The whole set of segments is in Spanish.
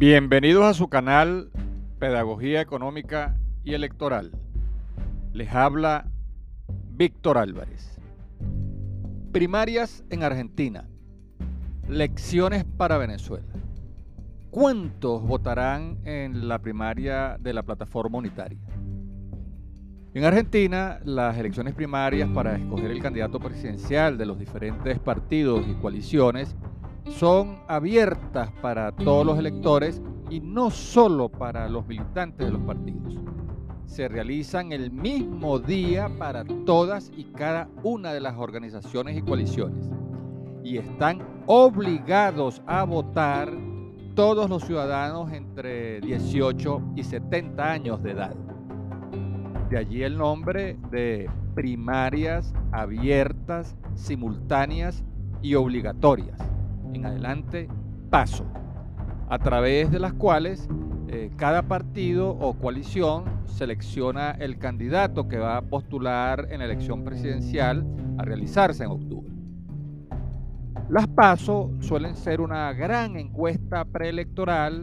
Bienvenidos a su canal Pedagogía Económica y Electoral. Les habla Víctor Álvarez. Primarias en Argentina. Lecciones para Venezuela. ¿Cuántos votarán en la primaria de la plataforma unitaria? En Argentina, las elecciones primarias para escoger el candidato presidencial de los diferentes partidos y coaliciones son abiertas para todos los electores y no solo para los militantes de los partidos. Se realizan el mismo día para todas y cada una de las organizaciones y coaliciones. Y están obligados a votar todos los ciudadanos entre 18 y 70 años de edad. De allí el nombre de primarias abiertas, simultáneas y obligatorias en adelante paso, a través de las cuales eh, cada partido o coalición selecciona el candidato que va a postular en la elección presidencial a realizarse en octubre. Las PASO suelen ser una gran encuesta preelectoral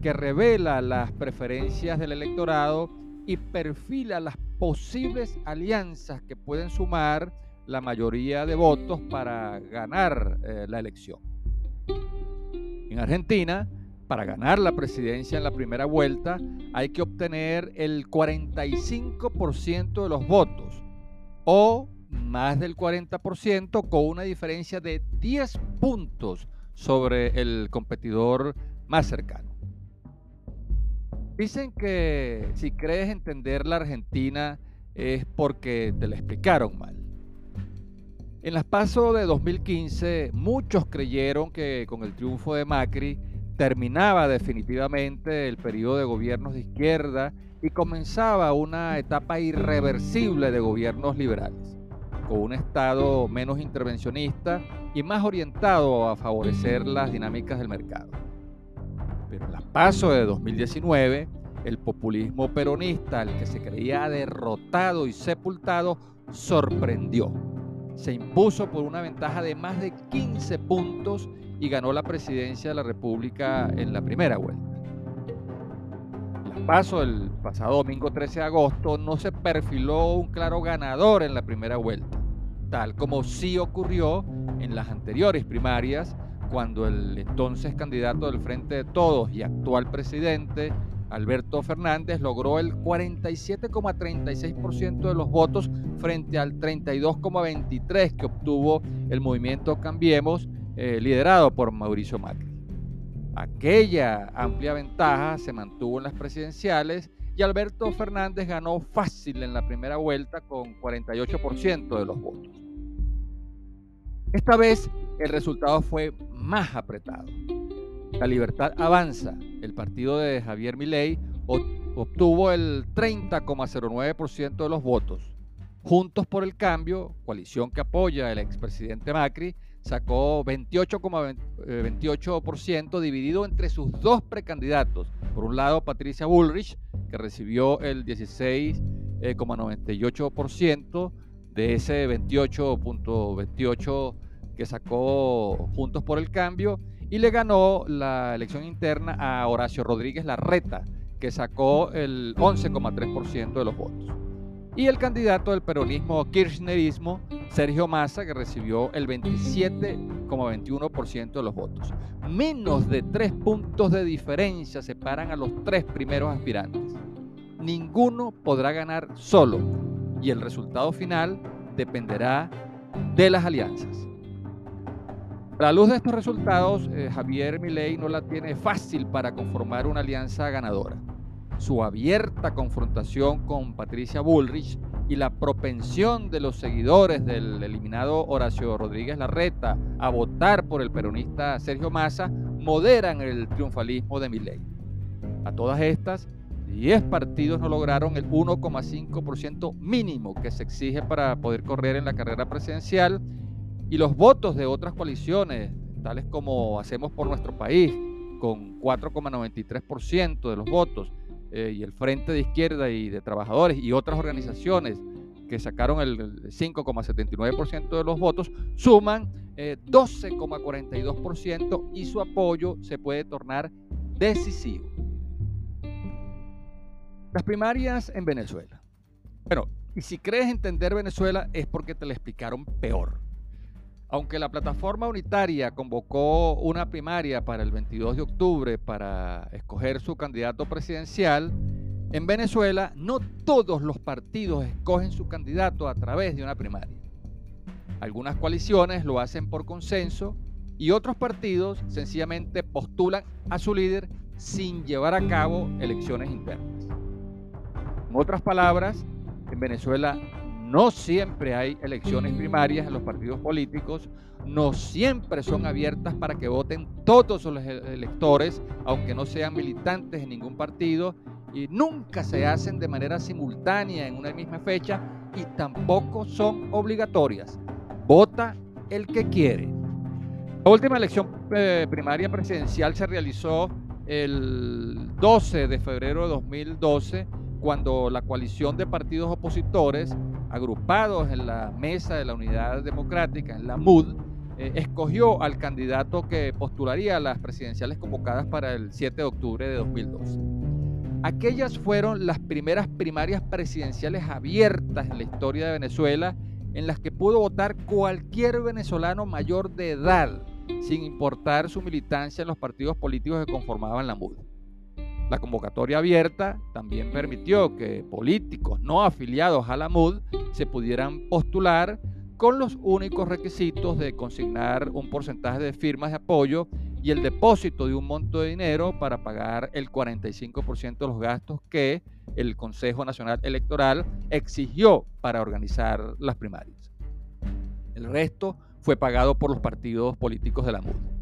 que revela las preferencias del electorado y perfila las posibles alianzas que pueden sumar la mayoría de votos para ganar eh, la elección. En Argentina, para ganar la presidencia en la primera vuelta, hay que obtener el 45% de los votos o más del 40% con una diferencia de 10 puntos sobre el competidor más cercano. Dicen que si crees entender la Argentina es porque te la explicaron mal. En las pasos de 2015, muchos creyeron que con el triunfo de Macri terminaba definitivamente el periodo de gobiernos de izquierda y comenzaba una etapa irreversible de gobiernos liberales, con un Estado menos intervencionista y más orientado a favorecer las dinámicas del mercado. Pero en las pasos de 2019, el populismo peronista, al que se creía derrotado y sepultado, sorprendió se impuso por una ventaja de más de 15 puntos y ganó la presidencia de la República en la primera vuelta. El pasado domingo 13 de agosto no se perfiló un claro ganador en la primera vuelta, tal como sí ocurrió en las anteriores primarias, cuando el entonces candidato del Frente de Todos y actual presidente, Alberto Fernández logró el 47,36% de los votos frente al 32,23% que obtuvo el movimiento Cambiemos, eh, liderado por Mauricio Macri. Aquella amplia ventaja se mantuvo en las presidenciales y Alberto Fernández ganó fácil en la primera vuelta con 48% de los votos. Esta vez el resultado fue más apretado. La Libertad Avanza, el partido de Javier Milei, obtuvo el 30,09% de los votos. Juntos por el Cambio, coalición que apoya al expresidente Macri, sacó 28,28% dividido entre sus dos precandidatos. Por un lado, Patricia Bullrich, que recibió el 16,98% de ese 28,28% que sacó Juntos por el Cambio y le ganó la elección interna a Horacio Rodríguez Larreta, que sacó el 11,3% de los votos. Y el candidato del peronismo kirchnerismo, Sergio Massa, que recibió el 27,21% de los votos. Menos de tres puntos de diferencia separan a los tres primeros aspirantes. Ninguno podrá ganar solo y el resultado final dependerá de las alianzas. A la luz de estos resultados, eh, Javier Milei no la tiene fácil para conformar una alianza ganadora. Su abierta confrontación con Patricia Bullrich y la propensión de los seguidores del eliminado Horacio Rodríguez Larreta a votar por el peronista Sergio Massa moderan el triunfalismo de Milei. A todas estas, 10 partidos no lograron el 1,5% mínimo que se exige para poder correr en la carrera presidencial y los votos de otras coaliciones, tales como hacemos por nuestro país, con 4,93% de los votos, eh, y el Frente de Izquierda y de Trabajadores y otras organizaciones que sacaron el 5,79% de los votos, suman 12,42% eh, y su apoyo se puede tornar decisivo. Las primarias en Venezuela. Bueno, y si crees entender Venezuela es porque te la explicaron peor. Aunque la plataforma unitaria convocó una primaria para el 22 de octubre para escoger su candidato presidencial, en Venezuela no todos los partidos escogen su candidato a través de una primaria. Algunas coaliciones lo hacen por consenso y otros partidos sencillamente postulan a su líder sin llevar a cabo elecciones internas. En otras palabras, en Venezuela no siempre hay elecciones primarias en los partidos políticos, no siempre son abiertas para que voten todos los electores, aunque no sean militantes en ningún partido, y nunca se hacen de manera simultánea en una misma fecha y tampoco son obligatorias. Vota el que quiere. La última elección eh, primaria presidencial se realizó el 12 de febrero de 2012 cuando la coalición de partidos opositores, agrupados en la Mesa de la Unidad Democrática, en la MUD, eh, escogió al candidato que postularía a las presidenciales convocadas para el 7 de octubre de 2012. Aquellas fueron las primeras primarias presidenciales abiertas en la historia de Venezuela en las que pudo votar cualquier venezolano mayor de edad, sin importar su militancia en los partidos políticos que conformaban la MUD. La convocatoria abierta también permitió que políticos no afiliados a la MUD se pudieran postular con los únicos requisitos de consignar un porcentaje de firmas de apoyo y el depósito de un monto de dinero para pagar el 45% de los gastos que el Consejo Nacional Electoral exigió para organizar las primarias. El resto fue pagado por los partidos políticos de la MUD.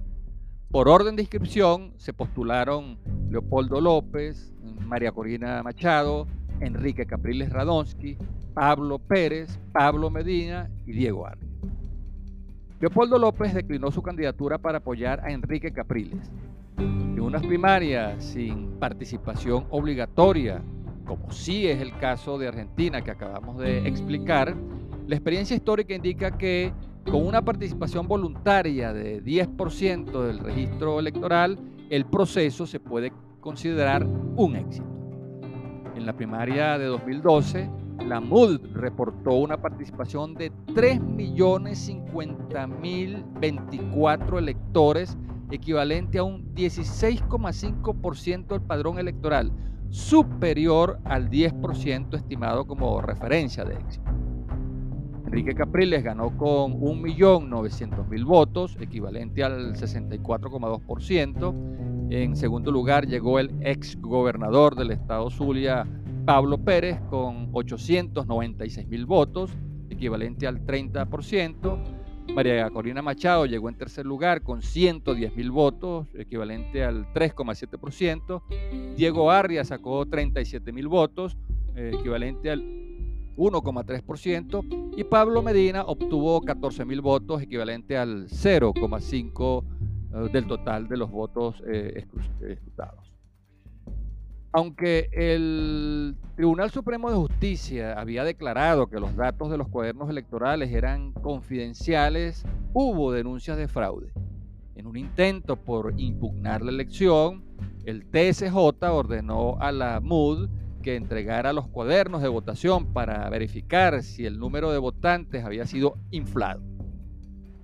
Por orden de inscripción se postularon Leopoldo López, María Corina Machado, Enrique Capriles Radonsky, Pablo Pérez, Pablo Medina y Diego Arias. Leopoldo López declinó su candidatura para apoyar a Enrique Capriles. En unas primarias sin participación obligatoria, como sí es el caso de Argentina que acabamos de explicar, la experiencia histórica indica que con una participación voluntaria de 10% del registro electoral, el proceso se puede considerar un éxito. En la primaria de 2012, la MUD reportó una participación de 3.050.024 electores, equivalente a un 16,5% del padrón electoral, superior al 10% estimado como referencia de éxito. Enrique Capriles ganó con 1.900.000 votos, equivalente al 64,2%. En segundo lugar llegó el ex gobernador del estado Zulia, Pablo Pérez, con 896.000 votos, equivalente al 30%. María Corina Machado llegó en tercer lugar con 110.000 votos, equivalente al 3,7%. Diego Arria sacó 37.000 votos, equivalente al 1,3%, y Pablo Medina obtuvo 14 mil votos, equivalente al 0,5% eh, del total de los votos eh, escrutados. Aunque el Tribunal Supremo de Justicia había declarado que los datos de los cuadernos electorales eran confidenciales, hubo denuncias de fraude. En un intento por impugnar la elección, el TSJ ordenó a la MUD que entregara los cuadernos de votación para verificar si el número de votantes había sido inflado.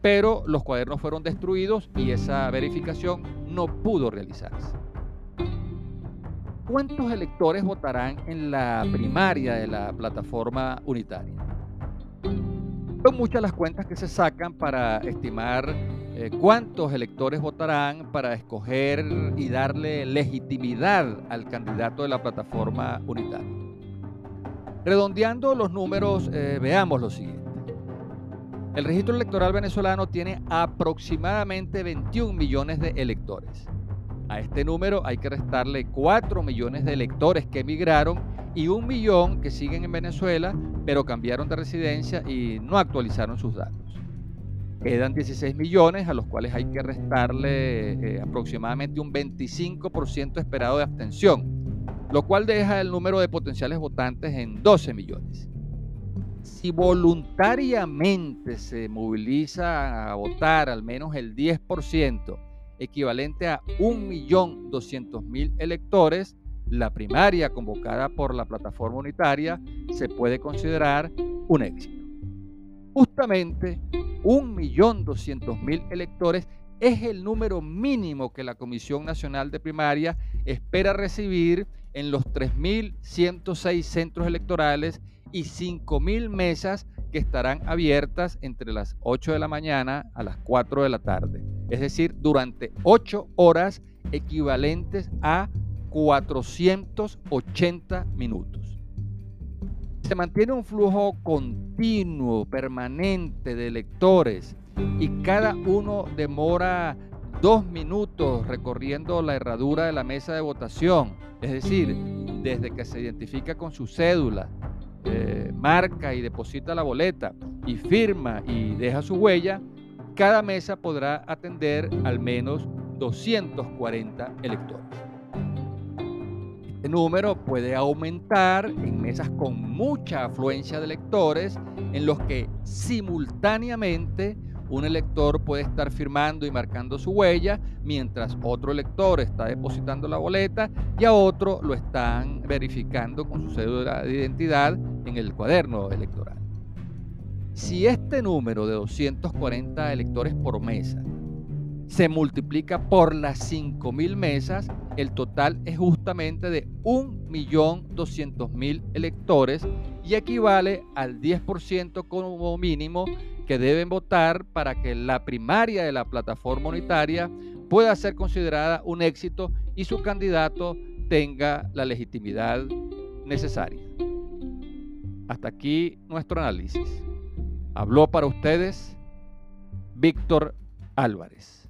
Pero los cuadernos fueron destruidos y esa verificación no pudo realizarse. ¿Cuántos electores votarán en la primaria de la plataforma unitaria? Son muchas las cuentas que se sacan para estimar eh, cuántos electores votarán para escoger y darle legitimidad al candidato de la plataforma unitaria. Redondeando los números, eh, veamos lo siguiente. El registro electoral venezolano tiene aproximadamente 21 millones de electores. A este número hay que restarle 4 millones de electores que emigraron y un millón que siguen en Venezuela, pero cambiaron de residencia y no actualizaron sus datos. Quedan 16 millones a los cuales hay que restarle eh, aproximadamente un 25% esperado de abstención, lo cual deja el número de potenciales votantes en 12 millones. Si voluntariamente se moviliza a votar al menos el 10% equivalente a 1.200.000 electores, la primaria convocada por la plataforma unitaria se puede considerar un éxito. Justamente 1.200.000 electores es el número mínimo que la Comisión Nacional de Primaria espera recibir en los 3.106 centros electorales y 5.000 mesas que estarán abiertas entre las 8 de la mañana a las 4 de la tarde. Es decir, durante 8 horas equivalentes a 480 minutos. Se mantiene un flujo continuo, permanente de electores y cada uno demora dos minutos recorriendo la herradura de la mesa de votación. Es decir, desde que se identifica con su cédula, eh, marca y deposita la boleta y firma y deja su huella, cada mesa podrá atender al menos 240 electores. Este número puede aumentar en mesas con mucha afluencia de electores en los que simultáneamente un elector puede estar firmando y marcando su huella mientras otro elector está depositando la boleta y a otro lo están verificando con su cédula de identidad en el cuaderno electoral. Si este número de 240 electores por mesa se multiplica por las 5.000 mesas, el total es justamente de 1.200.000 electores y equivale al 10% como mínimo que deben votar para que la primaria de la plataforma unitaria pueda ser considerada un éxito y su candidato tenga la legitimidad necesaria. Hasta aquí nuestro análisis. Habló para ustedes Víctor Álvarez.